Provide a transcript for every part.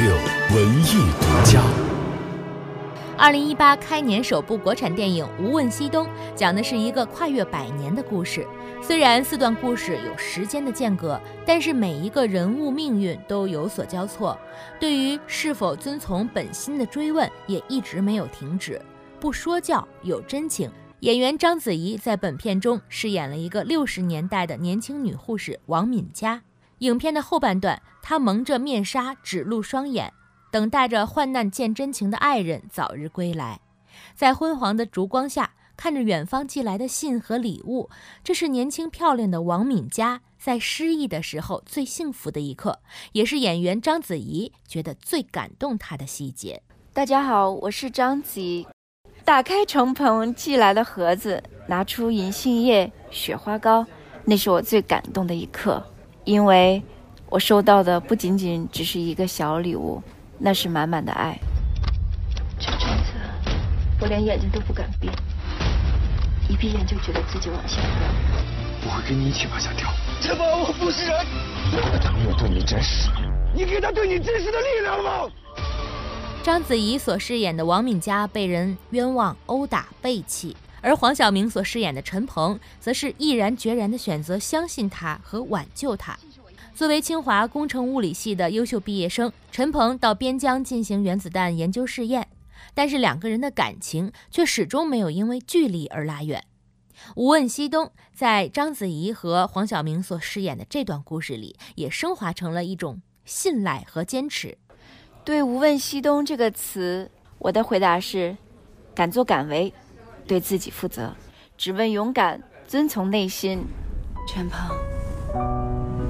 六文艺独家。二零一八开年首部国产电影《无问西东》讲的是一个跨越百年的故事。虽然四段故事有时间的间隔，但是每一个人物命运都有所交错。对于是否遵从本心的追问也一直没有停止。不说教，有真情。演员章子怡在本片中饰演了一个六十年代的年轻女护士王敏佳。影片的后半段，她蒙着面纱，只露双眼。等待着患难见真情的爱人早日归来，在昏黄的烛光下，看着远方寄来的信和礼物，这是年轻漂亮的王敏佳在失意的时候最幸福的一刻，也是演员章子怡觉得最感动她的细节。大家好，我是章子怡。打开程鹏寄来的盒子，拿出银杏叶、雪花膏，那是我最感动的一刻，因为我收到的不仅仅只是一个小礼物。那是满满的爱。这阵子，我连眼睛都不敢闭，一闭眼就觉得自己往下掉。我会跟你一起往下掉。陈宝，我不是人。他没有对你真实，你给他对你真实的力量了吗？章子怡所饰演的王敏佳被人冤枉、殴打、背弃，而黄晓明所饰演的陈鹏则是毅然决然地选择相信他和挽救他。作为清华工程物理系的优秀毕业生，陈鹏到边疆进行原子弹研究试验，但是两个人的感情却始终没有因为距离而拉远。无问西东在章子怡和黄晓明所饰演的这段故事里，也升华成了一种信赖和坚持。对“无问西东”这个词，我的回答是：敢作敢为，对自己负责，只问勇敢，遵从内心。陈鹏。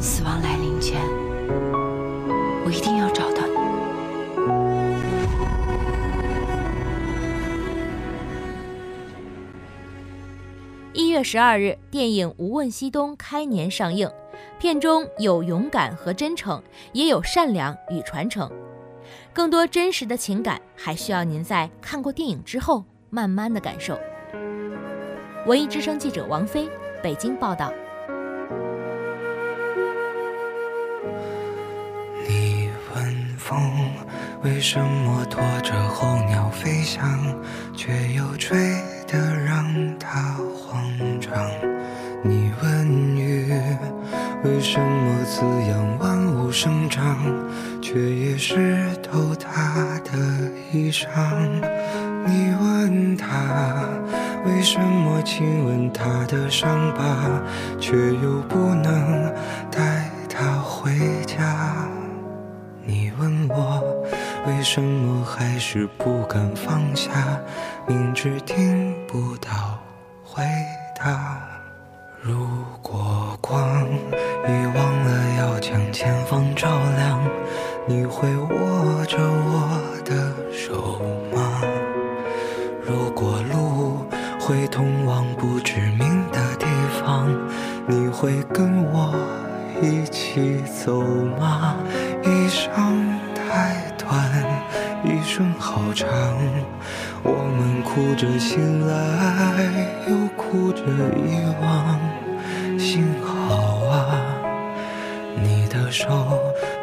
死亡来临前，我一定要找到你。一月十二日，电影《无问西东》开年上映。片中有勇敢和真诚，也有善良与传承。更多真实的情感，还需要您在看过电影之后慢慢的感受。文艺之声记者王菲，北京报道。你问风为什么拖着候鸟飞翔，却又吹得让它慌张？你问雨为什么滋养万物生长，却也湿透它的衣裳？为什么亲吻他的伤疤，却又不能带他回家？你问我为什么还是不敢放下，明知听不到回答。如果光遗忘了要将前方照亮，你会握着我的手会通往不知名的地方，你会跟我一起走吗？一生太短，一生好长，我们哭着醒来，又哭着遗忘。幸好啊，你的手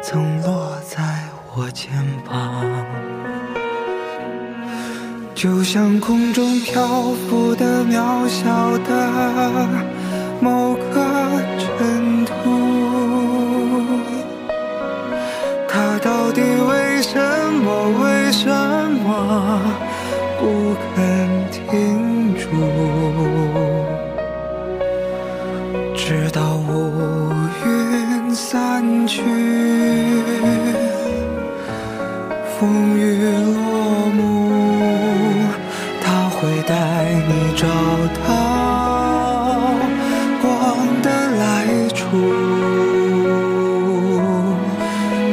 曾落在我肩膀，就像空中漂浮的渺小的某个尘土。它到底为什么？为什么不肯停住？直到乌云散去，风雨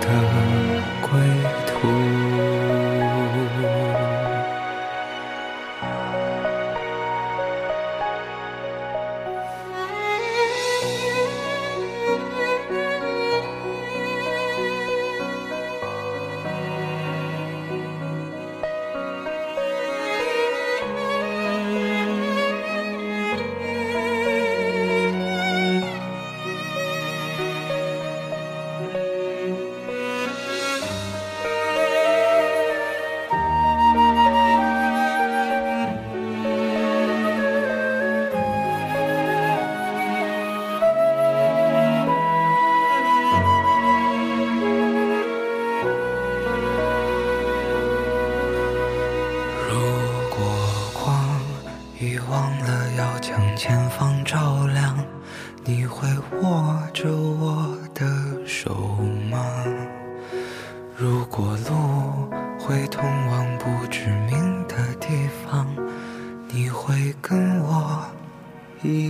的向前方照亮，你会握着我的手吗？如果路会通往不知名的地方，你会跟我一样？